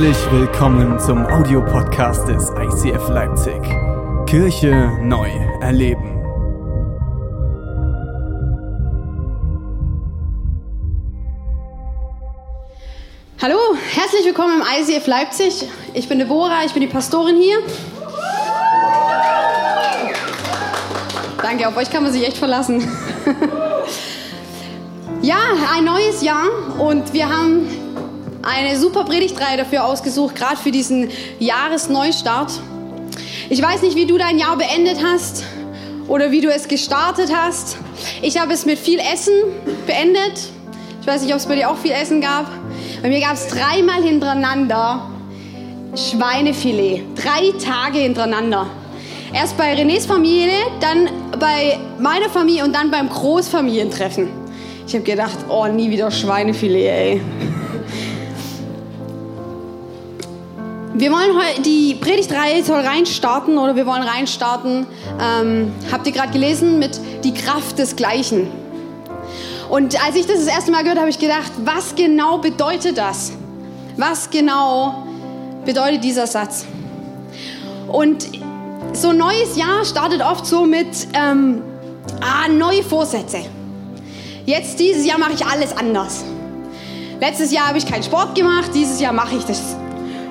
Herzlich willkommen zum Audiopodcast des ICF Leipzig. Kirche neu erleben. Hallo, herzlich willkommen im ICF Leipzig. Ich bin Deborah, ich bin die Pastorin hier. Danke, auf euch kann man sich echt verlassen. ja, ein neues Jahr und wir haben eine super Predigtreihe dafür ausgesucht, gerade für diesen Jahresneustart. Ich weiß nicht, wie du dein Jahr beendet hast oder wie du es gestartet hast. Ich habe es mit viel Essen beendet. Ich weiß nicht, ob es bei dir auch viel Essen gab. Bei mir gab es dreimal hintereinander Schweinefilet. Drei Tage hintereinander. Erst bei Renés Familie, dann bei meiner Familie und dann beim Großfamilientreffen. Ich habe gedacht, oh, nie wieder Schweinefilet, ey. Wir wollen heute, die Predigtreihe soll reinstarten oder wir wollen reinstarten, ähm, habt ihr gerade gelesen, mit die Kraft des Gleichen. Und als ich das das erste Mal gehört habe, habe ich gedacht, was genau bedeutet das? Was genau bedeutet dieser Satz? Und so ein neues Jahr startet oft so mit ähm, ah, neue Vorsätze. Jetzt dieses Jahr mache ich alles anders. Letztes Jahr habe ich keinen Sport gemacht, dieses Jahr mache ich das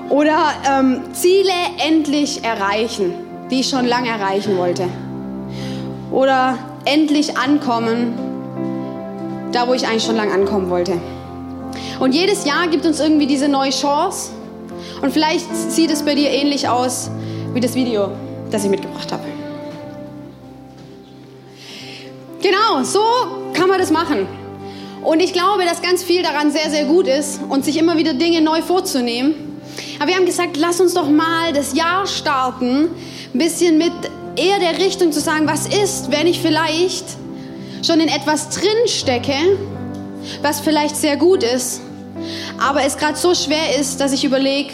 oder ähm, Ziele endlich erreichen, die ich schon lange erreichen wollte. Oder endlich ankommen, da wo ich eigentlich schon lange ankommen wollte. Und jedes Jahr gibt uns irgendwie diese neue Chance. Und vielleicht sieht es bei dir ähnlich aus wie das Video, das ich mitgebracht habe. Genau, so kann man das machen. Und ich glaube, dass ganz viel daran sehr, sehr gut ist und sich immer wieder Dinge neu vorzunehmen aber wir haben gesagt, lass uns doch mal das Jahr starten, ein bisschen mit eher der Richtung zu sagen, was ist, wenn ich vielleicht schon in etwas drin stecke, was vielleicht sehr gut ist, aber es gerade so schwer ist, dass ich überlege,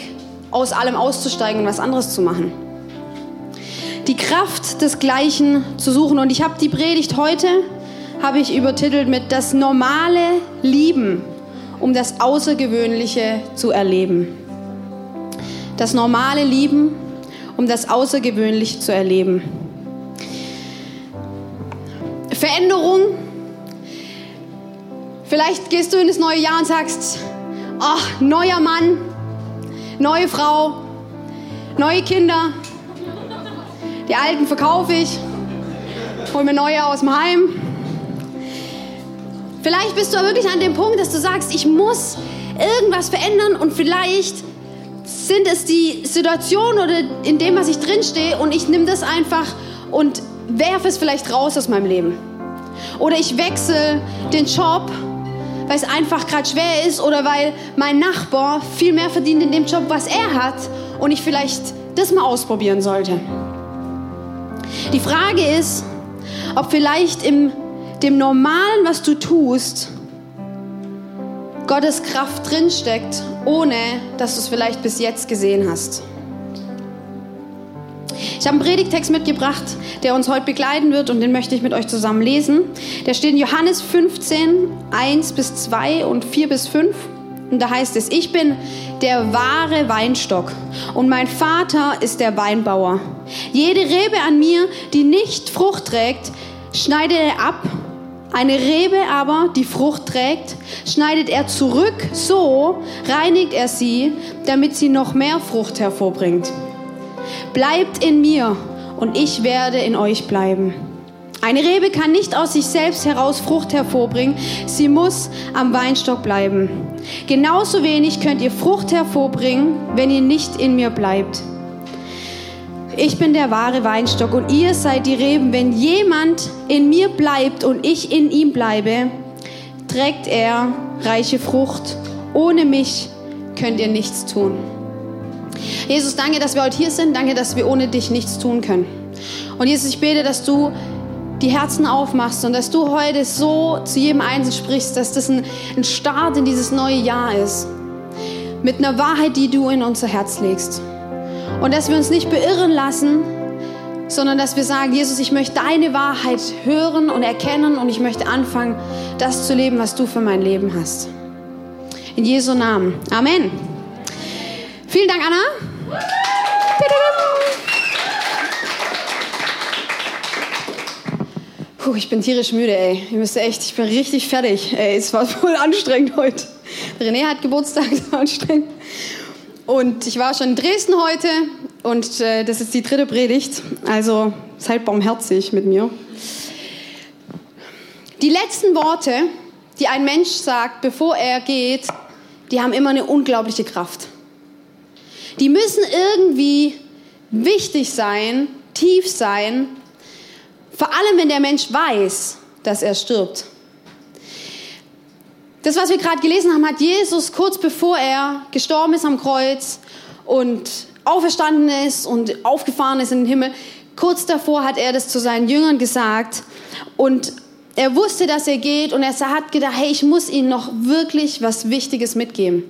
aus allem auszusteigen und was anderes zu machen. Die Kraft des Gleichen zu suchen. Und ich habe die Predigt heute, habe ich übertitelt mit das normale Lieben, um das Außergewöhnliche zu erleben das normale Lieben, um das Außergewöhnliche zu erleben. Veränderung. Vielleicht gehst du in das neue Jahr und sagst, ach, neuer Mann, neue Frau, neue Kinder. Die alten verkaufe ich, hol mir neue aus dem Heim. Vielleicht bist du wirklich an dem Punkt, dass du sagst, ich muss irgendwas verändern und vielleicht sind es die Situationen oder in dem, was ich drinstehe und ich nehme das einfach und werfe es vielleicht raus aus meinem Leben. Oder ich wechsle den Job, weil es einfach gerade schwer ist oder weil mein Nachbar viel mehr verdient in dem Job, was er hat und ich vielleicht das mal ausprobieren sollte. Die Frage ist, ob vielleicht in dem Normalen, was du tust, Gottes Kraft drinsteckt, ohne dass du es vielleicht bis jetzt gesehen hast. Ich habe einen Predigtext mitgebracht, der uns heute begleiten wird und den möchte ich mit euch zusammen lesen. Der steht in Johannes 15, 1 bis 2 und 4 bis 5. Und da heißt es, ich bin der wahre Weinstock und mein Vater ist der Weinbauer. Jede Rebe an mir, die nicht Frucht trägt, schneidet er ab eine Rebe aber, die Frucht trägt, schneidet er zurück, so reinigt er sie, damit sie noch mehr Frucht hervorbringt. Bleibt in mir und ich werde in euch bleiben. Eine Rebe kann nicht aus sich selbst heraus Frucht hervorbringen, sie muss am Weinstock bleiben. Genauso wenig könnt ihr Frucht hervorbringen, wenn ihr nicht in mir bleibt. Ich bin der wahre Weinstock und ihr seid die Reben. Wenn jemand in mir bleibt und ich in ihm bleibe, trägt er reiche Frucht. Ohne mich könnt ihr nichts tun. Jesus, danke, dass wir heute hier sind. Danke, dass wir ohne dich nichts tun können. Und Jesus, ich bete, dass du die Herzen aufmachst und dass du heute so zu jedem Einzelnen sprichst, dass das ein, ein Start in dieses neue Jahr ist. Mit einer Wahrheit, die du in unser Herz legst. Und dass wir uns nicht beirren lassen, sondern dass wir sagen, Jesus, ich möchte deine Wahrheit hören und erkennen und ich möchte anfangen, das zu leben, was du für mein Leben hast. In Jesu Namen. Amen. Vielen Dank, Anna. Puh, ich bin tierisch müde, ey. Ihr müsst echt, ich bin richtig fertig. Ey, es war voll anstrengend heute. René hat Geburtstag, es war anstrengend. Und ich war schon in Dresden heute und äh, das ist die dritte Predigt. Also seid barmherzig mit mir. Die letzten Worte, die ein Mensch sagt, bevor er geht, die haben immer eine unglaubliche Kraft. Die müssen irgendwie wichtig sein, tief sein, vor allem wenn der Mensch weiß, dass er stirbt. Das, was wir gerade gelesen haben, hat Jesus kurz bevor er gestorben ist am Kreuz und auferstanden ist und aufgefahren ist in den Himmel, kurz davor hat er das zu seinen Jüngern gesagt und er wusste, dass er geht und er hat gedacht, hey, ich muss ihnen noch wirklich was Wichtiges mitgeben.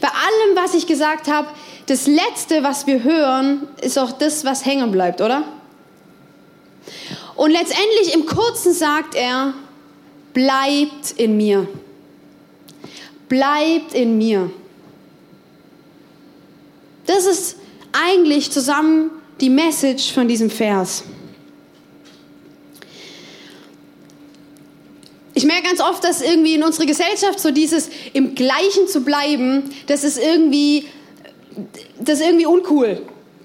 Bei allem, was ich gesagt habe, das Letzte, was wir hören, ist auch das, was hängen bleibt, oder? Und letztendlich im Kurzen sagt er, bleibt in mir. Bleibt in mir. Das ist eigentlich zusammen die Message von diesem Vers. Ich merke ganz oft, dass irgendwie in unserer Gesellschaft so dieses im Gleichen zu bleiben, das ist irgendwie, das ist irgendwie uncool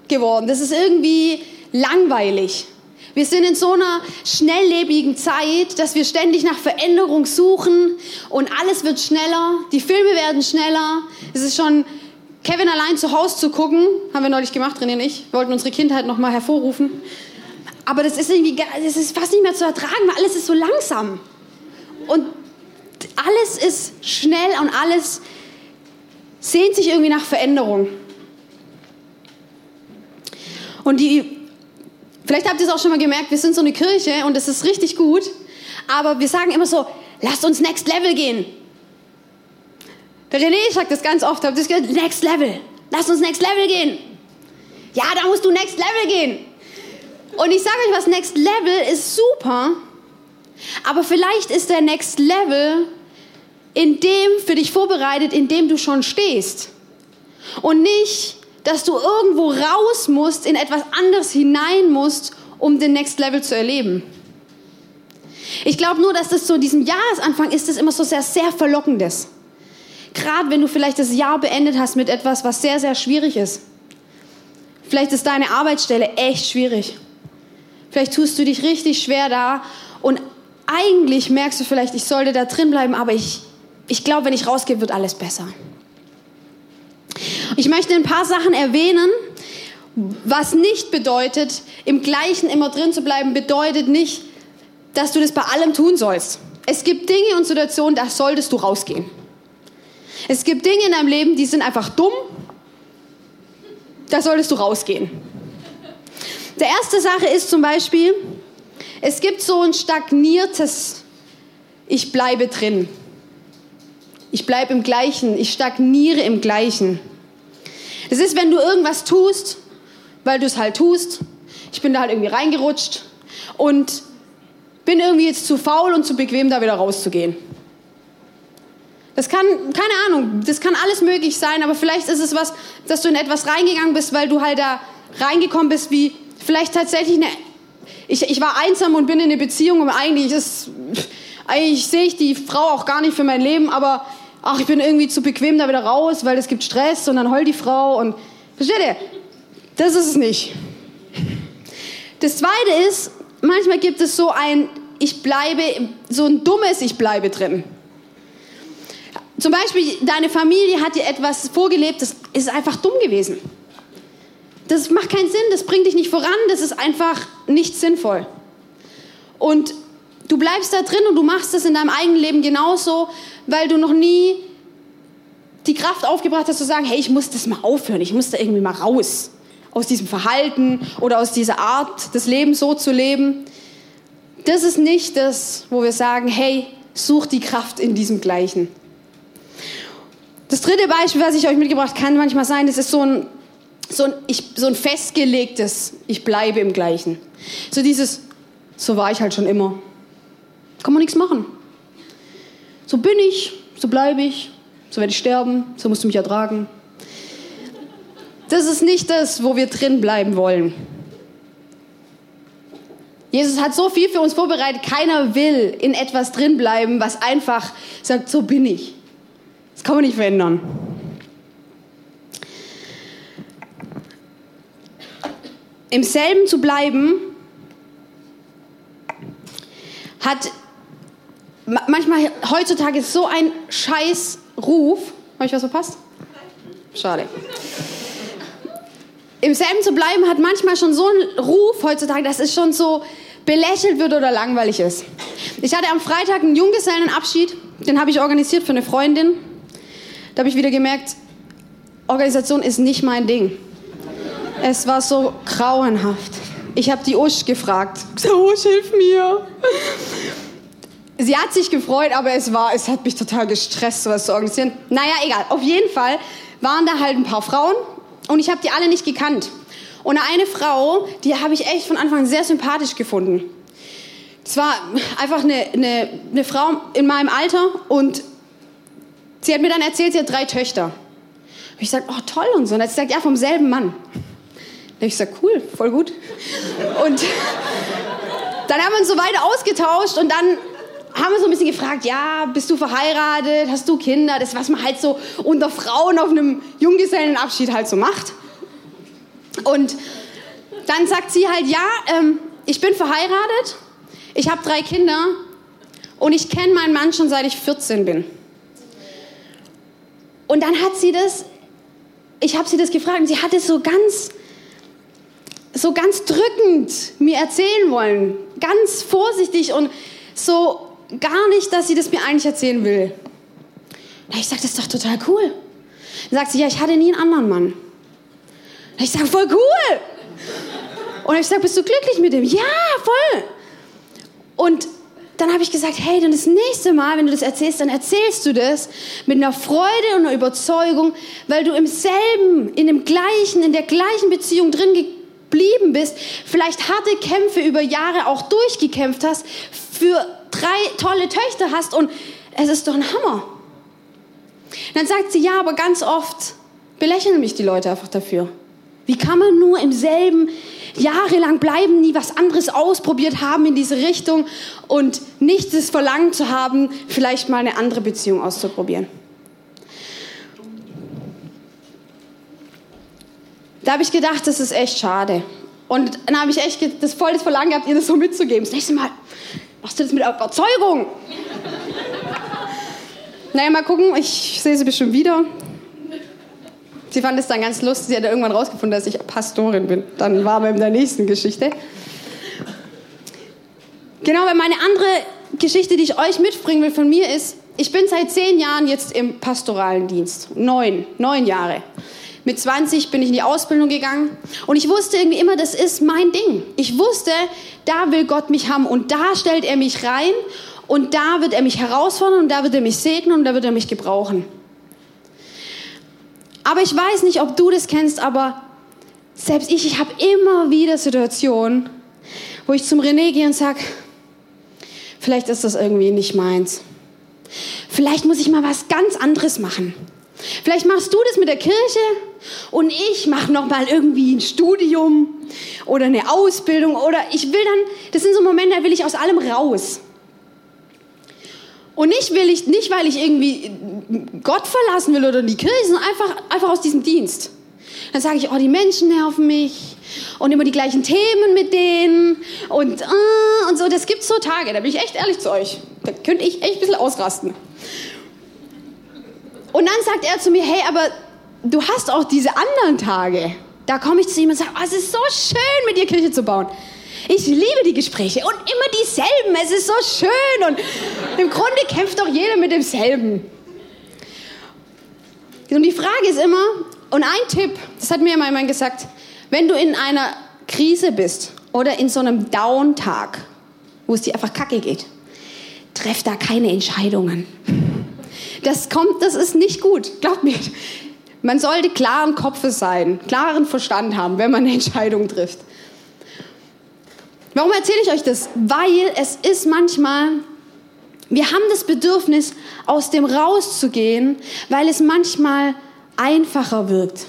geworden. Das ist irgendwie langweilig. Wir sind in so einer schnelllebigen Zeit, dass wir ständig nach Veränderung suchen und alles wird schneller, die Filme werden schneller. Es ist schon Kevin allein zu Hause zu gucken, haben wir neulich gemacht, René und ich, wir wollten unsere Kindheit noch mal hervorrufen. Aber das ist irgendwie, das ist fast nicht mehr zu ertragen, weil alles ist so langsam. Und alles ist schnell und alles sehnt sich irgendwie nach Veränderung. Und die, vielleicht habt ihr es auch schon mal gemerkt, wir sind so eine Kirche und das ist richtig gut, aber wir sagen immer so, lasst uns Next Level gehen. Der René sagt das ganz oft, habt ihr das gehört? Next Level. Lass uns Next Level gehen. Ja, da musst du Next Level gehen. Und ich sage euch was, Next Level ist super, aber vielleicht ist der Next Level in dem für dich vorbereitet, in dem du schon stehst. Und nicht, dass du irgendwo raus musst, in etwas anderes hinein musst, um den Next Level zu erleben. Ich glaube nur, dass das so in diesem Jahresanfang ist, das immer so sehr, sehr verlockendes. Gerade wenn du vielleicht das Jahr beendet hast mit etwas, was sehr, sehr schwierig ist. Vielleicht ist deine Arbeitsstelle echt schwierig. Vielleicht tust du dich richtig schwer da und eigentlich merkst du vielleicht, ich sollte da drin bleiben, aber ich, ich glaube, wenn ich rausgehe, wird alles besser. Ich möchte ein paar Sachen erwähnen, was nicht bedeutet, im Gleichen immer drin zu bleiben, bedeutet nicht, dass du das bei allem tun sollst. Es gibt Dinge und Situationen, da solltest du rausgehen. Es gibt Dinge in deinem Leben, die sind einfach dumm. Da solltest du rausgehen. Der erste Sache ist zum Beispiel, es gibt so ein stagniertes, ich bleibe drin. Ich bleibe im Gleichen, ich stagniere im Gleichen. Das ist, wenn du irgendwas tust, weil du es halt tust. Ich bin da halt irgendwie reingerutscht und bin irgendwie jetzt zu faul und zu bequem, da wieder rauszugehen. Das kann, keine Ahnung, das kann alles möglich sein, aber vielleicht ist es was, dass du in etwas reingegangen bist, weil du halt da reingekommen bist, wie vielleicht tatsächlich eine. Ich, ich war einsam und bin in eine Beziehung und eigentlich ist. Eigentlich sehe ich die Frau auch gar nicht für mein Leben, aber ach, ich bin irgendwie zu bequem da wieder raus, weil es gibt Stress und dann heult die Frau und. Versteht ihr? Das ist es nicht. Das zweite ist, manchmal gibt es so ein, ich bleibe, so ein dummes Ich bleibe drin. Zum Beispiel, deine Familie hat dir etwas vorgelebt, das ist einfach dumm gewesen. Das macht keinen Sinn, das bringt dich nicht voran, das ist einfach nicht sinnvoll. Und du bleibst da drin und du machst das in deinem eigenen Leben genauso, weil du noch nie die Kraft aufgebracht hast zu sagen, hey, ich muss das mal aufhören, ich muss da irgendwie mal raus aus diesem Verhalten oder aus dieser Art des Lebens so zu leben. Das ist nicht das, wo wir sagen, hey, such die Kraft in diesem Gleichen. Das dritte Beispiel, was ich euch mitgebracht kann manchmal sein, das ist so ein, so ein, ich, so ein festgelegtes, ich bleibe im Gleichen. So dieses, so war ich halt schon immer. Kann man nichts machen. So bin ich, so bleibe ich, so werde ich sterben, so musst du mich ertragen. das ist nicht das, wo wir drin bleiben wollen. Jesus hat so viel für uns vorbereitet. Keiner will in etwas drin bleiben, was einfach sagt, so bin ich. Das kann man nicht verändern. Im selben zu bleiben hat manchmal heutzutage so ein scheiß Ruf. Habe ich was verpasst? Schade. Im selben zu bleiben hat manchmal schon so einen Ruf heutzutage, dass es schon so belächelt wird oder langweilig ist. Ich hatte am Freitag einen Junggesellenabschied, den habe ich organisiert für eine Freundin. Da habe ich wieder gemerkt, Organisation ist nicht mein Ding. Es war so grauenhaft. Ich habe die Usch gefragt. Usch, hilf mir. Sie hat sich gefreut, aber es war, es hat mich total gestresst, sowas zu organisieren. Naja, egal. Auf jeden Fall waren da halt ein paar Frauen und ich habe die alle nicht gekannt. Und eine Frau, die habe ich echt von Anfang an sehr sympathisch gefunden. Es war einfach eine, eine, eine Frau in meinem Alter und sie hat mir dann erzählt, sie hat drei Töchter. Und ich sagte, oh toll und so. Und dann hat sie gesagt, ja, vom selben Mann. Habe ich gesagt, cool, voll gut. Und dann haben wir uns so weiter ausgetauscht und dann haben wir so ein bisschen gefragt, ja, bist du verheiratet, hast du Kinder? Das, was man halt so unter Frauen auf einem Junggesellenabschied halt so macht. Und dann sagt sie halt, ja, ähm, ich bin verheiratet, ich habe drei Kinder und ich kenne meinen Mann schon seit ich 14 bin. Und dann hat sie das, ich habe sie das gefragt und sie hat es so ganz, so ganz drückend mir erzählen wollen, ganz vorsichtig und so gar nicht, dass sie das mir eigentlich erzählen will. Ich sage, das ist doch total cool. Dann sagt sie, ja, ich hatte nie einen anderen Mann. Ich sage, voll cool. Und ich sage, bist du glücklich mit dem? Ja, voll. Und dann habe ich gesagt, hey, dann das nächste Mal, wenn du das erzählst, dann erzählst du das mit einer Freude und einer Überzeugung, weil du im selben, in dem gleichen, in der gleichen Beziehung drin geblieben bist, vielleicht harte Kämpfe über Jahre auch durchgekämpft hast, für drei tolle Töchter hast und es ist doch ein Hammer. Dann sagt sie, ja, aber ganz oft belächeln mich die Leute einfach dafür. Wie kann man nur im selben jahrelang bleiben, nie was anderes ausprobiert haben in diese Richtung und nicht das Verlangen zu haben, vielleicht mal eine andere Beziehung auszuprobieren? Da habe ich gedacht, das ist echt schade. Und dann habe ich echt das voll das Verlangen gehabt, ihr das so mitzugeben. Das nächste Mal machst du das mit Überzeugung. naja, mal gucken, ich sehe sie bestimmt wieder. Sie fand es dann ganz lustig. Sie hat irgendwann rausgefunden, dass ich Pastorin bin. Dann waren wir in der nächsten Geschichte. Genau, weil meine andere Geschichte, die ich euch mitbringen will von mir ist, ich bin seit zehn Jahren jetzt im pastoralen Dienst. Neun, neun Jahre. Mit 20 bin ich in die Ausbildung gegangen und ich wusste irgendwie immer, das ist mein Ding. Ich wusste, da will Gott mich haben und da stellt er mich rein und da wird er mich herausfordern und da wird er mich segnen und da wird er mich gebrauchen. Aber ich weiß nicht, ob du das kennst, aber selbst ich, ich habe immer wieder Situationen, wo ich zum René gehe und sage, vielleicht ist das irgendwie nicht meins. Vielleicht muss ich mal was ganz anderes machen. Vielleicht machst du das mit der Kirche und ich mache noch mal irgendwie ein Studium oder eine Ausbildung oder ich will dann, das sind so Momente, da will ich aus allem raus. Und nicht, will ich, nicht, weil ich irgendwie Gott verlassen will oder die Kirche, sondern einfach, einfach aus diesem Dienst. Dann sage ich, oh, die Menschen nerven mich und immer die gleichen Themen mit denen und, uh, und so. Das gibt so Tage, da bin ich echt ehrlich zu euch. Da könnte ich echt ein bisschen ausrasten. Und dann sagt er zu mir, hey, aber du hast auch diese anderen Tage. Da komme ich zu ihm und sage, oh, es ist so schön, mit dir Kirche zu bauen. Ich liebe die Gespräche und immer dieselben. Es ist so schön und im Grunde kämpft doch jeder mit demselben. Und die Frage ist immer, und ein Tipp, das hat mir mal jemand gesagt, wenn du in einer Krise bist oder in so einem Down-Tag, wo es dir einfach kacke geht, treff da keine Entscheidungen. Das kommt, das ist nicht gut, glaub mir. Man sollte klaren Kopfes sein, klaren Verstand haben, wenn man eine Entscheidung trifft. Warum erzähle ich euch das? Weil es ist manchmal, wir haben das Bedürfnis, aus dem rauszugehen, weil es manchmal einfacher wirkt.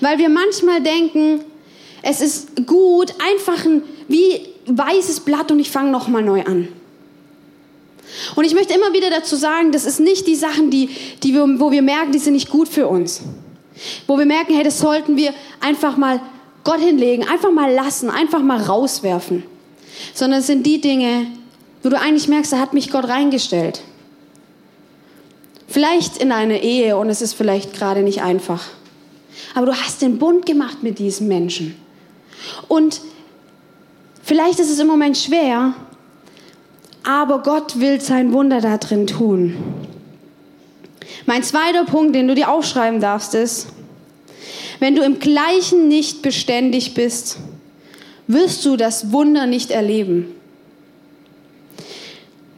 Weil wir manchmal denken, es ist gut, einfach ein wie weißes Blatt und ich fange nochmal neu an. Und ich möchte immer wieder dazu sagen, das ist nicht die Sachen, die, die wir, wo wir merken, die sind nicht gut für uns. Wo wir merken, hey, das sollten wir einfach mal Gott hinlegen, einfach mal lassen, einfach mal rauswerfen. Sondern es sind die Dinge, wo du eigentlich merkst, da hat mich Gott reingestellt. Vielleicht in eine Ehe und es ist vielleicht gerade nicht einfach. Aber du hast den Bund gemacht mit diesem Menschen. Und vielleicht ist es im Moment schwer, aber Gott will sein Wunder da drin tun. Mein zweiter Punkt, den du dir aufschreiben darfst, ist, wenn du im Gleichen nicht beständig bist, wirst du das Wunder nicht erleben.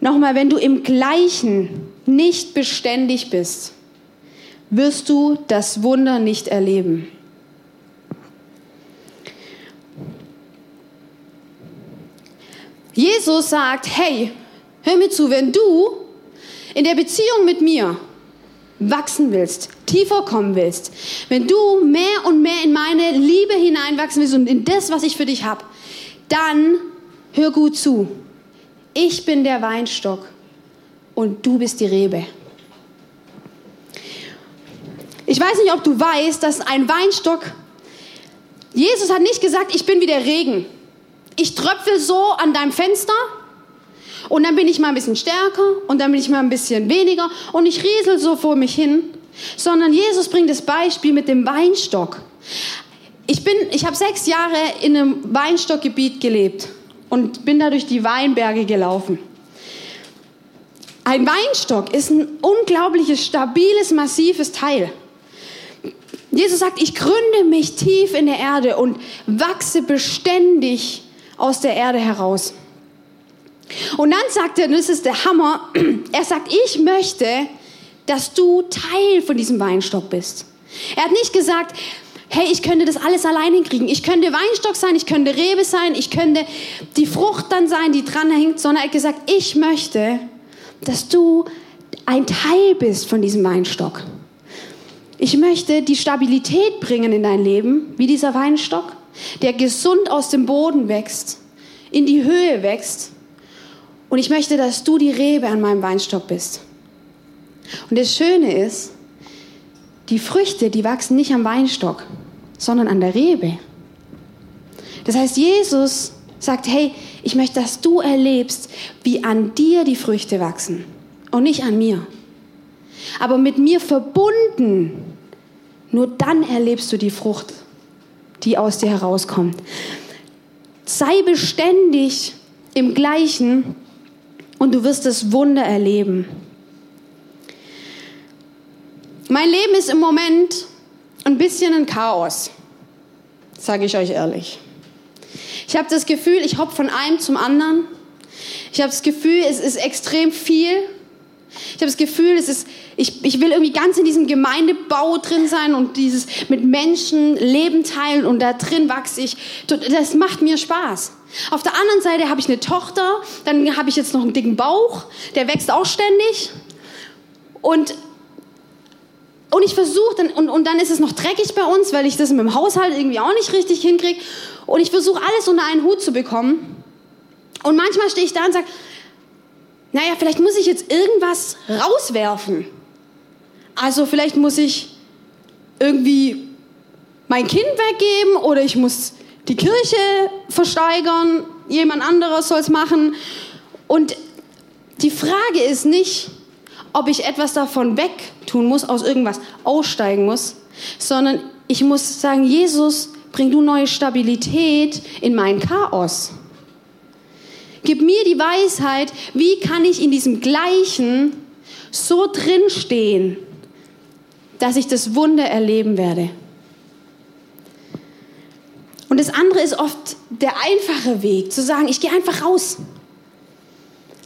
Nochmal, wenn du im Gleichen nicht beständig bist, wirst du das Wunder nicht erleben. Jesus sagt, hey, hör mir zu, wenn du in der Beziehung mit mir wachsen willst, tiefer kommen willst, wenn du mehr und mehr in meine Liebe hineinwachsen willst und in das, was ich für dich habe, dann hör gut zu. Ich bin der Weinstock und du bist die Rebe. Ich weiß nicht, ob du weißt, dass ein Weinstock, Jesus hat nicht gesagt, ich bin wie der Regen. Ich tröpfel so an deinem Fenster und dann bin ich mal ein bisschen stärker und dann bin ich mal ein bisschen weniger und ich riesel so vor mich hin. Sondern Jesus bringt das Beispiel mit dem Weinstock. Ich, ich habe sechs Jahre in einem Weinstockgebiet gelebt und bin da durch die Weinberge gelaufen. Ein Weinstock ist ein unglaubliches, stabiles, massives Teil. Jesus sagt, ich gründe mich tief in der Erde und wachse beständig aus der Erde heraus. Und dann sagt er, und das ist der Hammer, er sagt, ich möchte, dass du Teil von diesem Weinstock bist. Er hat nicht gesagt, hey, ich könnte das alles allein hinkriegen. Ich könnte Weinstock sein, ich könnte Rebe sein, ich könnte die Frucht dann sein, die dran hängt, sondern er hat gesagt, ich möchte, dass du ein Teil bist von diesem Weinstock. Ich möchte die Stabilität bringen in dein Leben, wie dieser Weinstock, der gesund aus dem Boden wächst, in die Höhe wächst und ich möchte, dass du die Rebe an meinem Weinstock bist. Und das Schöne ist, die Früchte, die wachsen nicht am Weinstock, sondern an der Rebe. Das heißt, Jesus sagt, hey, ich möchte, dass du erlebst, wie an dir die Früchte wachsen und nicht an mir. Aber mit mir verbunden, nur dann erlebst du die Frucht, die aus dir herauskommt. Sei beständig im Gleichen und du wirst das Wunder erleben. Mein Leben ist im Moment ein bisschen ein Chaos, sage ich euch ehrlich. Ich habe das Gefühl, ich hopp von einem zum anderen. Ich habe das Gefühl, es ist extrem viel. Ich habe das Gefühl, es ist, ich, ich will irgendwie ganz in diesem Gemeindebau drin sein und dieses mit Menschen Leben teilen und da drin wachse ich. Das macht mir Spaß. Auf der anderen Seite habe ich eine Tochter, dann habe ich jetzt noch einen dicken Bauch, der wächst auch ständig. Und, und ich versuche, dann, und, und dann ist es noch dreckig bei uns, weil ich das mit dem Haushalt irgendwie auch nicht richtig hinkriege. Und ich versuche alles unter einen Hut zu bekommen. Und manchmal stehe ich da und sage, naja, vielleicht muss ich jetzt irgendwas rauswerfen. Also vielleicht muss ich irgendwie mein Kind weggeben oder ich muss die Kirche versteigern, jemand anderes soll es machen. Und die Frage ist nicht, ob ich etwas davon wegtun muss, aus irgendwas aussteigen muss, sondern ich muss sagen, Jesus, bring du neue Stabilität in mein Chaos. Gib mir die Weisheit, wie kann ich in diesem Gleichen so drinstehen, dass ich das Wunder erleben werde. Und das andere ist oft der einfache Weg, zu sagen, ich gehe einfach raus.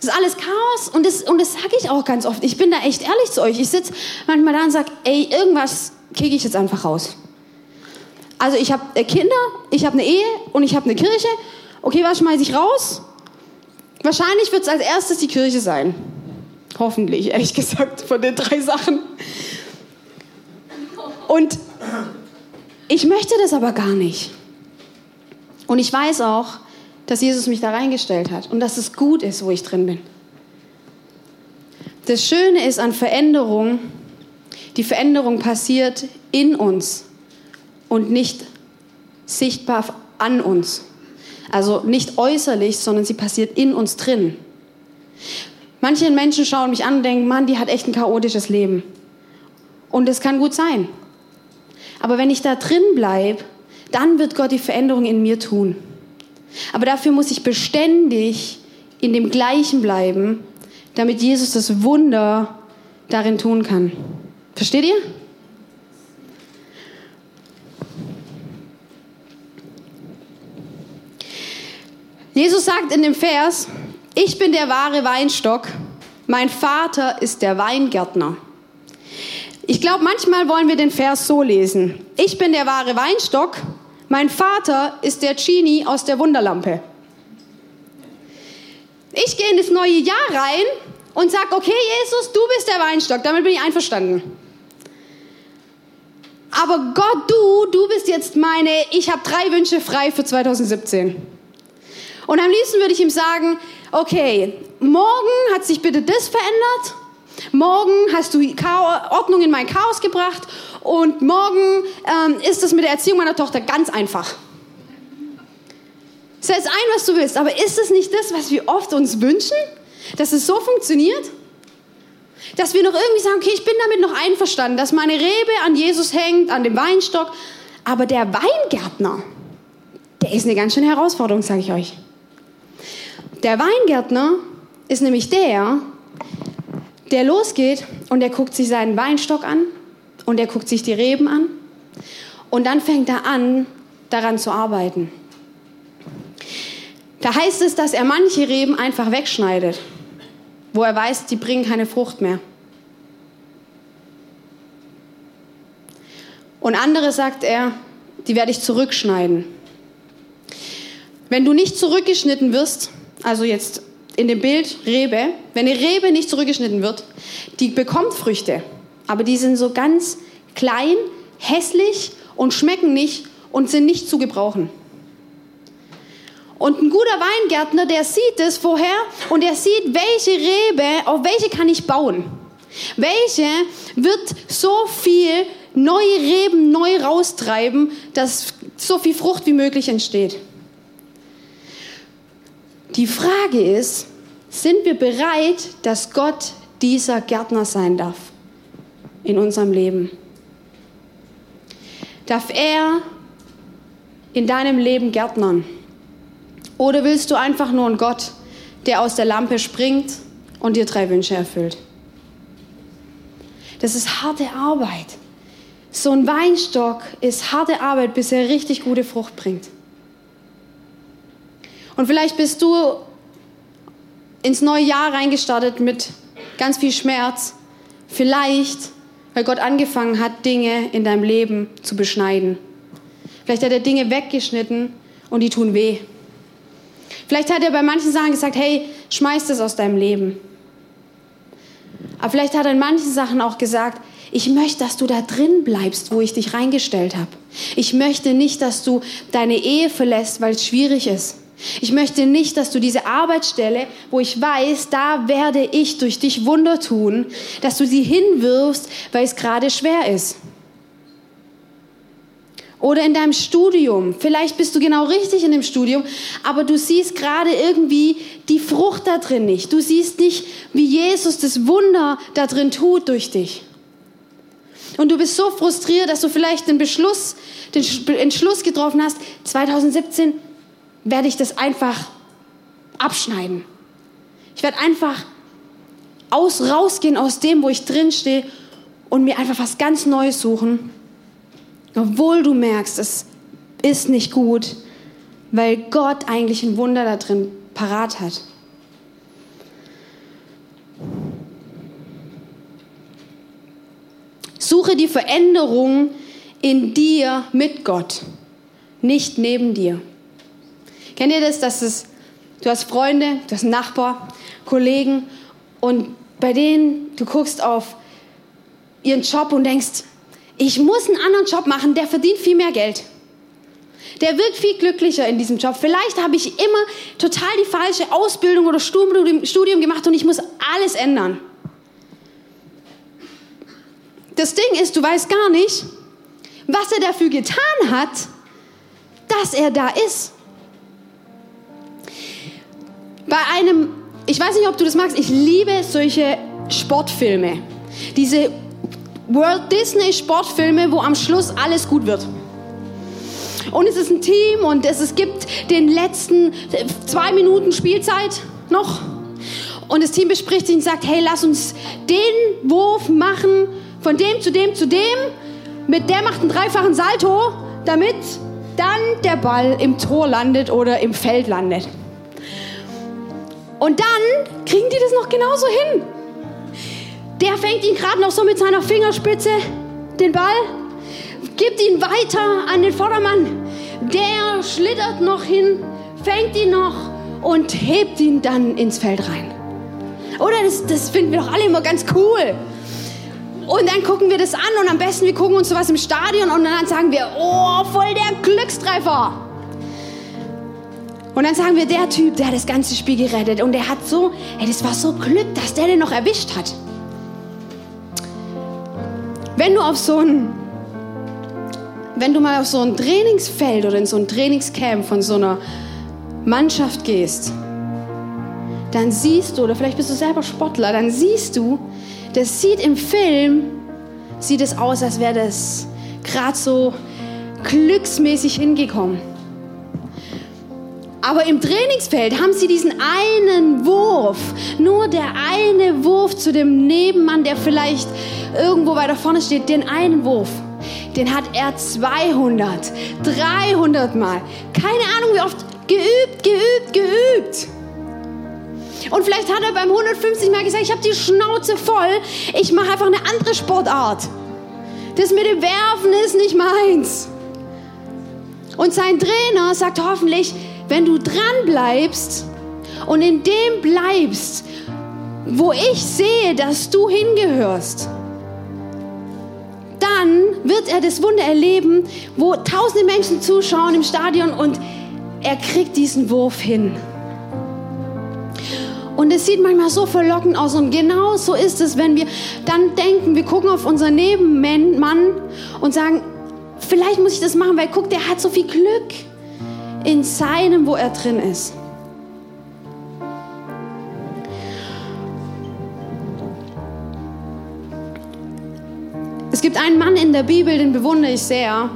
Das ist alles Chaos und das, und das sage ich auch ganz oft. Ich bin da echt ehrlich zu euch. Ich sitze manchmal da und sage, ey, irgendwas kriege ich jetzt einfach raus. Also ich habe äh, Kinder, ich habe eine Ehe und ich habe eine Kirche. Okay, was schmeiße ich raus? Wahrscheinlich wird es als erstes die Kirche sein. Hoffentlich, ehrlich gesagt, von den drei Sachen. Und Ich möchte das aber gar nicht. Und ich weiß auch, dass Jesus mich da reingestellt hat und dass es gut ist, wo ich drin bin. Das Schöne ist an Veränderung, die Veränderung passiert in uns und nicht sichtbar an uns. Also nicht äußerlich, sondern sie passiert in uns drin. Manche Menschen schauen mich an und denken, Mann, die hat echt ein chaotisches Leben. Und es kann gut sein. Aber wenn ich da drin bleibe, dann wird Gott die Veränderung in mir tun. Aber dafür muss ich beständig in dem Gleichen bleiben, damit Jesus das Wunder darin tun kann. Versteht ihr? Jesus sagt in dem Vers, ich bin der wahre Weinstock, mein Vater ist der Weingärtner. Ich glaube, manchmal wollen wir den Vers so lesen. Ich bin der wahre Weinstock, mein Vater ist der Genie aus der Wunderlampe. Ich gehe in das neue Jahr rein und sage, okay Jesus, du bist der Weinstock, damit bin ich einverstanden. Aber Gott, du, du bist jetzt meine, ich habe drei Wünsche frei für 2017. Und am liebsten würde ich ihm sagen, okay, morgen hat sich bitte das verändert, morgen hast du Ordnung in mein Chaos gebracht und morgen ähm, ist es mit der Erziehung meiner Tochter ganz einfach. Setz ein, was du willst, aber ist es nicht das, was wir oft uns wünschen? Dass es so funktioniert? Dass wir noch irgendwie sagen, okay, ich bin damit noch einverstanden, dass meine Rebe an Jesus hängt, an dem Weinstock, aber der Weingärtner, der ist eine ganz schöne Herausforderung, sage ich euch. Der Weingärtner ist nämlich der, der losgeht und der guckt sich seinen Weinstock an und er guckt sich die Reben an und dann fängt er an, daran zu arbeiten. Da heißt es, dass er manche Reben einfach wegschneidet, wo er weiß, die bringen keine Frucht mehr. Und andere sagt er, die werde ich zurückschneiden. Wenn du nicht zurückgeschnitten wirst, also jetzt in dem Bild Rebe, wenn eine Rebe nicht zurückgeschnitten wird, die bekommt Früchte, aber die sind so ganz klein, hässlich und schmecken nicht und sind nicht zu gebrauchen. Und ein guter Weingärtner, der sieht es vorher und der sieht, welche Rebe, auf welche kann ich bauen. Welche wird so viel neue Reben neu raustreiben, dass so viel Frucht wie möglich entsteht. Die Frage ist, sind wir bereit, dass Gott dieser Gärtner sein darf in unserem Leben? Darf er in deinem Leben gärtnern? Oder willst du einfach nur einen Gott, der aus der Lampe springt und dir drei Wünsche erfüllt? Das ist harte Arbeit. So ein Weinstock ist harte Arbeit, bis er richtig gute Frucht bringt. Und vielleicht bist du ins neue Jahr reingestartet mit ganz viel Schmerz. Vielleicht, weil Gott angefangen hat, Dinge in deinem Leben zu beschneiden. Vielleicht hat er Dinge weggeschnitten und die tun weh. Vielleicht hat er bei manchen Sachen gesagt, hey, schmeiß das aus deinem Leben. Aber vielleicht hat er in manchen Sachen auch gesagt, ich möchte, dass du da drin bleibst, wo ich dich reingestellt habe. Ich möchte nicht, dass du deine Ehe verlässt, weil es schwierig ist. Ich möchte nicht, dass du diese Arbeitsstelle, wo ich weiß, da werde ich durch dich Wunder tun, dass du sie hinwirfst, weil es gerade schwer ist. Oder in deinem Studium. Vielleicht bist du genau richtig in dem Studium, aber du siehst gerade irgendwie die Frucht da drin nicht. Du siehst nicht, wie Jesus das Wunder da drin tut durch dich. Und du bist so frustriert, dass du vielleicht den Beschluss, den Entschluss getroffen hast, 2017 werde ich das einfach abschneiden. Ich werde einfach aus, rausgehen aus dem, wo ich drin stehe und mir einfach was ganz Neues suchen obwohl du merkst, es ist nicht gut, weil Gott eigentlich ein Wunder da drin parat hat. Suche die Veränderung in dir mit Gott, nicht neben dir. Kennt ihr das, dass es, du hast Freunde, du hast einen Nachbar, Kollegen und bei denen du guckst auf ihren Job und denkst, ich muss einen anderen Job machen, der verdient viel mehr Geld. Der wird viel glücklicher in diesem Job. Vielleicht habe ich immer total die falsche Ausbildung oder Studium gemacht und ich muss alles ändern. Das Ding ist, du weißt gar nicht, was er dafür getan hat, dass er da ist. Bei einem, ich weiß nicht, ob du das magst, ich liebe solche Sportfilme. Diese World Disney Sportfilme, wo am Schluss alles gut wird. Und es ist ein Team und es, es gibt den letzten zwei Minuten Spielzeit noch. Und das Team bespricht sich und sagt, hey, lass uns den Wurf machen, von dem zu dem zu dem. Mit der macht einen dreifachen Salto, damit dann der Ball im Tor landet oder im Feld landet. Und dann kriegen die das noch genauso hin. Der fängt ihn gerade noch so mit seiner Fingerspitze, den Ball, gibt ihn weiter an den Vordermann. Der schlittert noch hin, fängt ihn noch und hebt ihn dann ins Feld rein. Oder das, das finden wir doch alle immer ganz cool. Und dann gucken wir das an und am besten wir gucken uns sowas im Stadion und dann sagen wir, oh, voll der Glückstreffer. Und dann sagen wir, der Typ, der hat das ganze Spiel gerettet und der hat so, ey, das war so Glück, dass der den noch erwischt hat. Wenn du auf so ein, wenn du mal auf so ein Trainingsfeld oder in so ein Trainingscamp von so einer Mannschaft gehst, dann siehst du, oder vielleicht bist du selber Sportler, dann siehst du, das sieht im Film, sieht es aus, als wäre das gerade so glücksmäßig hingekommen. Aber im Trainingsfeld haben sie diesen einen Wurf, nur der eine Wurf zu dem Nebenmann, der vielleicht irgendwo weiter vorne steht, den einen Wurf, den hat er 200, 300 Mal, keine Ahnung wie oft, geübt, geübt, geübt. Und vielleicht hat er beim 150 Mal gesagt, ich habe die Schnauze voll, ich mache einfach eine andere Sportart. Das mit dem Werfen ist nicht meins. Und sein Trainer sagt hoffentlich, wenn du dran bleibst und in dem bleibst, wo ich sehe, dass du hingehörst, dann wird er das Wunder erleben, wo tausende Menschen zuschauen im Stadion und er kriegt diesen Wurf hin. Und es sieht manchmal so verlockend aus. Und genau so ist es, wenn wir dann denken, wir gucken auf unseren Nebenmann und sagen, vielleicht muss ich das machen, weil guck, der hat so viel Glück in seinem, wo er drin ist. Es gibt einen Mann in der Bibel, den bewundere ich sehr.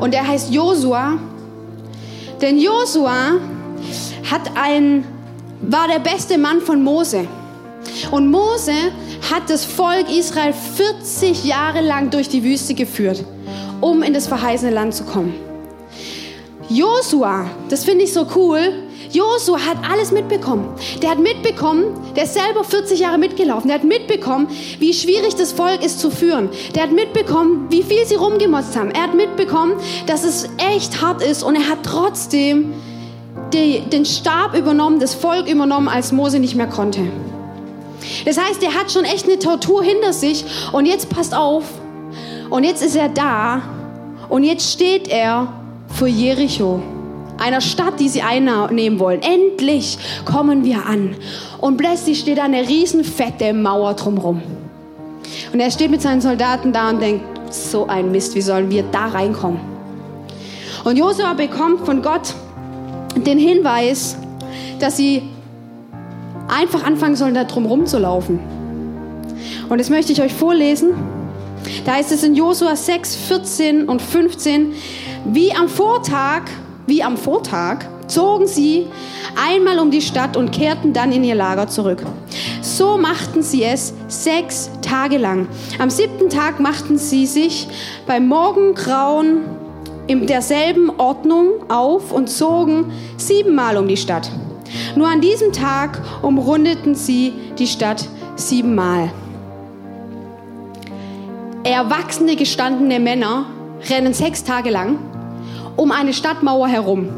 Und der heißt Josua. Denn Josua hat ein, war der beste Mann von Mose. Und Mose hat das Volk Israel 40 Jahre lang durch die Wüste geführt, um in das verheißene Land zu kommen. Josua, das finde ich so cool, Josua hat alles mitbekommen. Der hat mitbekommen, der ist selber 40 Jahre mitgelaufen. Der hat mitbekommen, wie schwierig das Volk ist zu führen. Der hat mitbekommen, wie viel sie rumgemotzt haben. Er hat mitbekommen, dass es echt hart ist und er hat trotzdem die, den Stab übernommen, das Volk übernommen, als Mose nicht mehr konnte. Das heißt, er hat schon echt eine Tortur hinter sich und jetzt passt auf. Und jetzt ist er da und jetzt steht er vor Jericho einer Stadt, die sie einnehmen wollen. Endlich kommen wir an. Und plötzlich steht da eine riesen fette Mauer drumherum. Und er steht mit seinen Soldaten da und denkt, so ein Mist, wie sollen wir da reinkommen? Und Josua bekommt von Gott den Hinweis, dass sie einfach anfangen sollen, da drum zu laufen. Und das möchte ich euch vorlesen. Da heißt es in Josua 6, 14 und 15, wie am Vortag wie am Vortag, zogen sie einmal um die Stadt und kehrten dann in ihr Lager zurück. So machten sie es sechs Tage lang. Am siebten Tag machten sie sich beim Morgengrauen in derselben Ordnung auf und zogen siebenmal um die Stadt. Nur an diesem Tag umrundeten sie die Stadt siebenmal. Erwachsene, gestandene Männer rennen sechs Tage lang um eine Stadtmauer herum.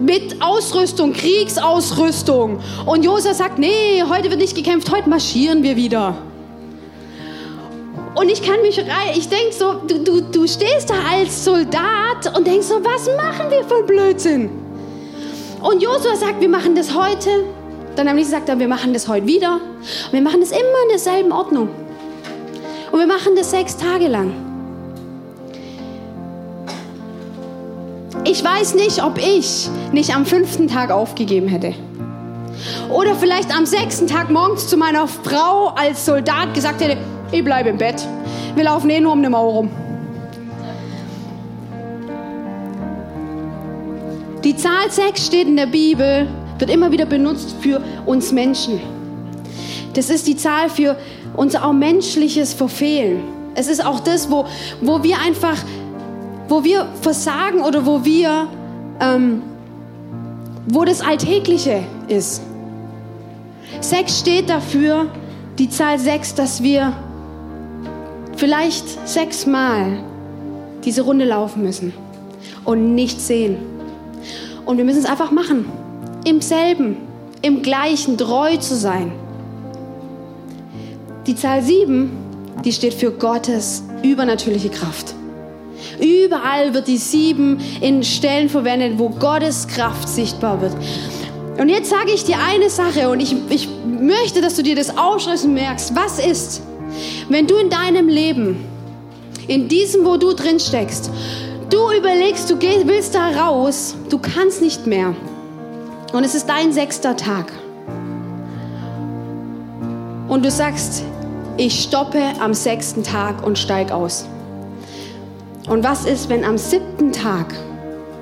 Mit Ausrüstung, Kriegsausrüstung. Und Josef sagt, nee, heute wird nicht gekämpft, heute marschieren wir wieder. Und ich kann mich rein, ich denke so, du, du, du stehst da als Soldat und denkst so, was machen wir für Blödsinn? Und Josua sagt, wir machen das heute. Dann am nächsten sagt er, wir machen das heute wieder. Und wir machen das immer in derselben Ordnung. Und wir machen das sechs Tage lang. Ich weiß nicht, ob ich nicht am fünften Tag aufgegeben hätte. Oder vielleicht am sechsten Tag morgens zu meiner Frau als Soldat gesagt hätte, ich bleibe im Bett. Wir laufen eh nur um eine Mauer rum. Die Zahl 6 steht in der Bibel, wird immer wieder benutzt für uns Menschen. Das ist die Zahl für unser auch menschliches Verfehlen. Es ist auch das, wo, wo wir einfach, wo wir versagen oder wo wir, ähm, wo das Alltägliche ist. Sechs steht dafür, die Zahl sechs, dass wir vielleicht sechsmal diese Runde laufen müssen und nichts sehen. Und wir müssen es einfach machen. Im selben, im gleichen, treu zu sein. Die Zahl sieben, die steht für Gottes übernatürliche Kraft. Überall wird die sieben in Stellen verwendet, wo Gottes Kraft sichtbar wird. Und jetzt sage ich dir eine Sache und ich, ich möchte, dass du dir das aufschreibst und merkst, was ist, wenn du in deinem Leben, in diesem, wo du drin steckst, du überlegst, du willst da raus, du kannst nicht mehr. Und es ist dein sechster Tag. Und du sagst, ich stoppe am sechsten Tag und steig aus. Und was ist, wenn am siebten Tag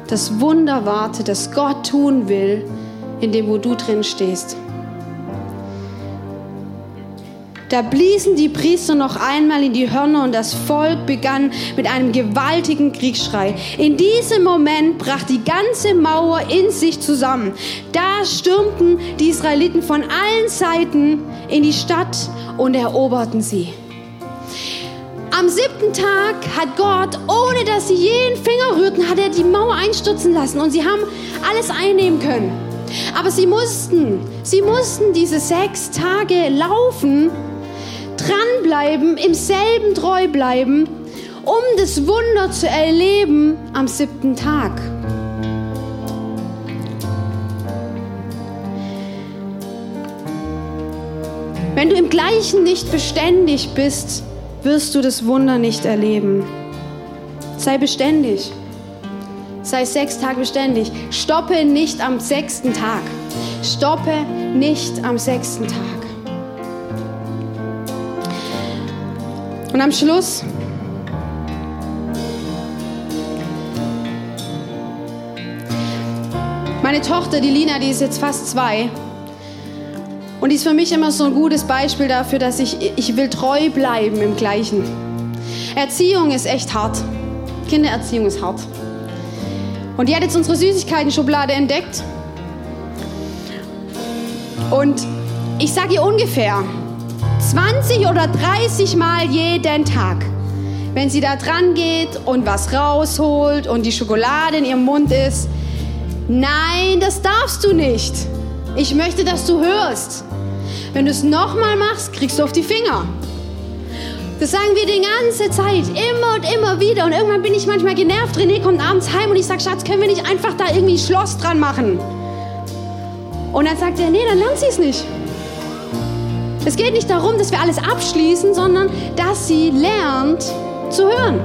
das Wunder wartet, das Gott tun will, in dem, wo du drin stehst? Da bliesen die Priester noch einmal in die Hörner und das Volk begann mit einem gewaltigen Kriegsschrei. In diesem Moment brach die ganze Mauer in sich zusammen. Da stürmten die Israeliten von allen Seiten in die Stadt und eroberten sie. Am siebten Tag hat Gott, ohne dass sie jeden Finger rührten, hat er die Mauer einstürzen lassen und sie haben alles einnehmen können. Aber sie mussten, sie mussten diese sechs Tage laufen, dranbleiben, im selben treu bleiben, um das Wunder zu erleben am siebten Tag. Wenn du im Gleichen nicht beständig bist, wirst du das Wunder nicht erleben. Sei beständig. Sei sechs Tage beständig. Stoppe nicht am sechsten Tag. Stoppe nicht am sechsten Tag. Und am Schluss meine Tochter, die Lina, die ist jetzt fast zwei. Und die ist für mich immer so ein gutes Beispiel dafür, dass ich, ich will treu bleiben im Gleichen. Erziehung ist echt hart. Kindererziehung ist hart. Und die hat jetzt unsere Süßigkeiten-Schublade entdeckt. Und ich sage ihr ungefähr, 20 oder 30 Mal jeden Tag. Wenn sie da dran geht und was rausholt und die Schokolade in ihrem Mund ist. Nein, das darfst du nicht. Ich möchte, dass du hörst. Wenn du es nochmal machst, kriegst du auf die Finger. Das sagen wir die ganze Zeit, immer und immer wieder. Und irgendwann bin ich manchmal genervt. René kommt abends heim und ich sage, Schatz, können wir nicht einfach da irgendwie ein Schloss dran machen? Und dann sagt er, nee, dann lernt sie es nicht. Es geht nicht darum, dass wir alles abschließen, sondern dass sie lernt zu hören.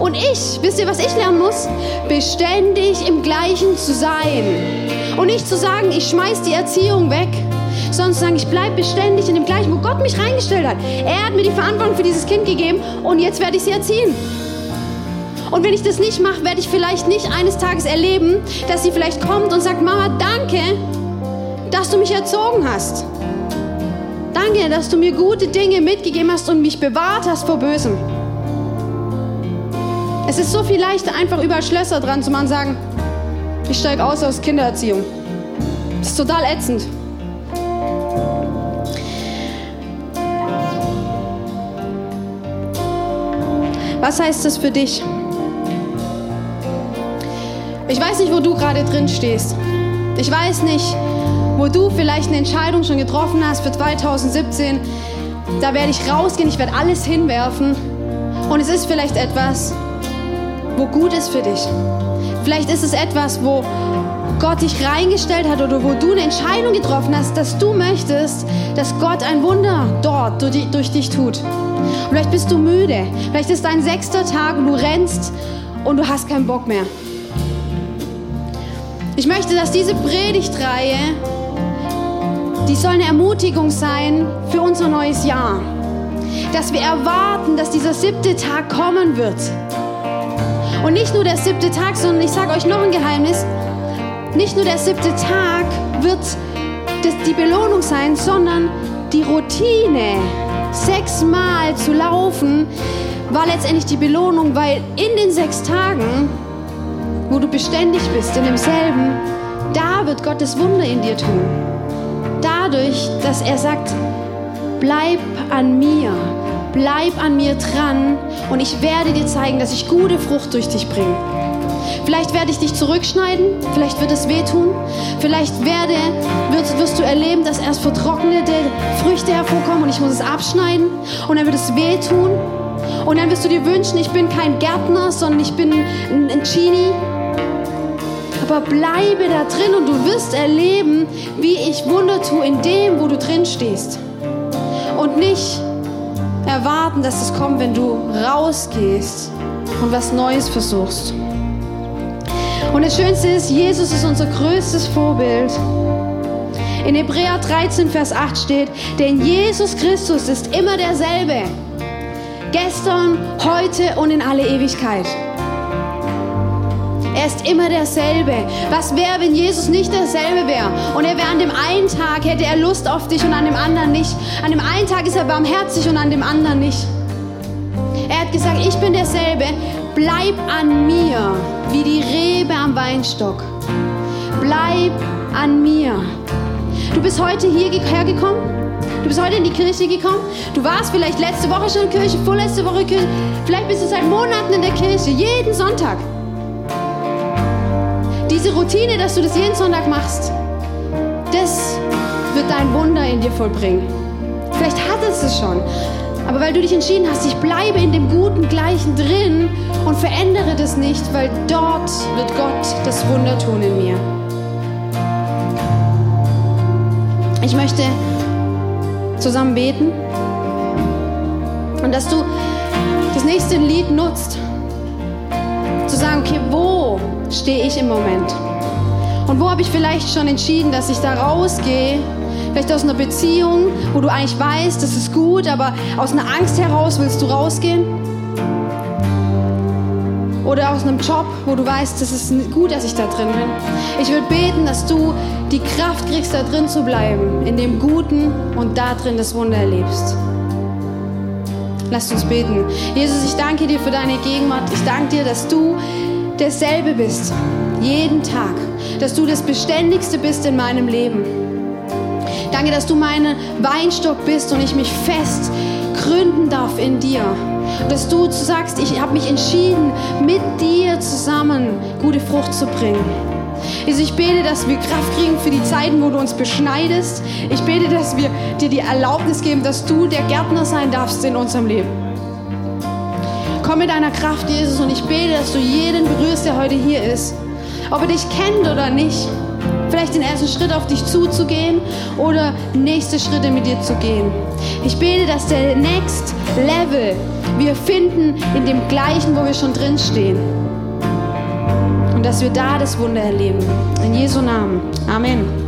Und ich, wisst ihr, was ich lernen muss? Beständig im Gleichen zu sein. Und nicht zu sagen, ich schmeiß die Erziehung weg, sondern zu sagen, ich bleibe beständig in dem Gleichen, wo Gott mich reingestellt hat. Er hat mir die Verantwortung für dieses Kind gegeben und jetzt werde ich sie erziehen. Und wenn ich das nicht mache, werde ich vielleicht nicht eines Tages erleben, dass sie vielleicht kommt und sagt, Mama, danke, dass du mich erzogen hast. Danke, dass du mir gute Dinge mitgegeben hast und mich bewahrt hast vor Bösem. Es ist so viel leichter, einfach über Schlösser dran zu machen und sagen, ich steige aus aus Kindererziehung. Das ist total ätzend. Was heißt das für dich? Ich weiß nicht, wo du gerade drin stehst. Ich weiß nicht, wo du vielleicht eine Entscheidung schon getroffen hast für 2017, da werde ich rausgehen, ich werde alles hinwerfen. Und es ist vielleicht etwas, wo gut ist für dich. Vielleicht ist es etwas, wo Gott dich reingestellt hat oder wo du eine Entscheidung getroffen hast, dass du möchtest, dass Gott ein Wunder dort durch dich tut. Und vielleicht bist du müde. Vielleicht ist dein sechster Tag und du rennst und du hast keinen Bock mehr. Ich möchte, dass diese Predigtreihe, die soll eine Ermutigung sein für unser neues Jahr. Dass wir erwarten, dass dieser siebte Tag kommen wird. Und nicht nur der siebte Tag, sondern ich sage euch noch ein Geheimnis. Nicht nur der siebte Tag wird das die Belohnung sein, sondern die Routine, sechsmal zu laufen, war letztendlich die Belohnung, weil in den sechs Tagen wo du beständig bist in demselben, da wird Gottes Wunder in dir tun. Dadurch, dass er sagt, bleib an mir, bleib an mir dran und ich werde dir zeigen, dass ich gute Frucht durch dich bringe. Vielleicht werde ich dich zurückschneiden, vielleicht wird es wehtun, vielleicht werde, wirst, wirst du erleben, dass erst vertrocknete Früchte hervorkommen und ich muss es abschneiden. Und dann wird es wehtun. Und dann wirst du dir wünschen, ich bin kein Gärtner, sondern ich bin ein, ein Genie. Aber bleibe da drin und du wirst erleben, wie ich Wunder tue in dem, wo du drin stehst. Und nicht erwarten, dass es kommt, wenn du rausgehst und was Neues versuchst. Und das Schönste ist, Jesus ist unser größtes Vorbild. In Hebräer 13, Vers 8 steht, denn Jesus Christus ist immer derselbe. Gestern, heute und in alle Ewigkeit. Er ist immer derselbe. Was wäre, wenn Jesus nicht derselbe wäre? Und er wäre an dem einen Tag, hätte er Lust auf dich und an dem anderen nicht. An dem einen Tag ist er barmherzig und an dem anderen nicht. Er hat gesagt, ich bin derselbe. Bleib an mir, wie die Rebe am Weinstock. Bleib an mir. Du bist heute hierher gekommen? Du bist heute in die Kirche gekommen. Du warst vielleicht letzte Woche schon in der Kirche, vorletzte Woche in der Kirche. Vielleicht bist du seit Monaten in der Kirche, jeden Sonntag diese Routine, dass du das jeden Sonntag machst, das wird dein Wunder in dir vollbringen. Vielleicht hattest du es schon, aber weil du dich entschieden hast, ich bleibe in dem guten Gleichen drin und verändere das nicht, weil dort wird Gott das Wunder tun in mir. Ich möchte zusammen beten und dass du das nächste Lied nutzt, zu sagen, okay, wo stehe ich im Moment? Und wo habe ich vielleicht schon entschieden, dass ich da rausgehe? Vielleicht aus einer Beziehung, wo du eigentlich weißt, das ist gut, aber aus einer Angst heraus willst du rausgehen? Oder aus einem Job, wo du weißt, das ist gut, dass ich da drin bin. Ich will beten, dass du die Kraft kriegst, da drin zu bleiben, in dem Guten und da drin das Wunder erlebst. Lasst uns beten. Jesus, ich danke dir für deine Gegenwart. Ich danke dir, dass du derselbe bist, jeden Tag, dass du das Beständigste bist in meinem Leben. Danke, dass du mein Weinstock bist und ich mich fest gründen darf in dir. Dass du sagst, ich habe mich entschieden, mit dir zusammen gute Frucht zu bringen. Also ich bete, dass wir Kraft kriegen für die Zeiten, wo du uns beschneidest. Ich bete, dass wir dir die Erlaubnis geben, dass du der Gärtner sein darfst in unserem Leben. Komm mit deiner Kraft, Jesus, und ich bete, dass du jeden berührst, der heute hier ist. Ob er dich kennt oder nicht. Vielleicht den ersten Schritt auf dich zuzugehen oder nächste Schritte mit dir zu gehen. Ich bete, dass der Next Level wir finden in dem gleichen, wo wir schon drin stehen. Und dass wir da das Wunder erleben. In Jesu Namen. Amen.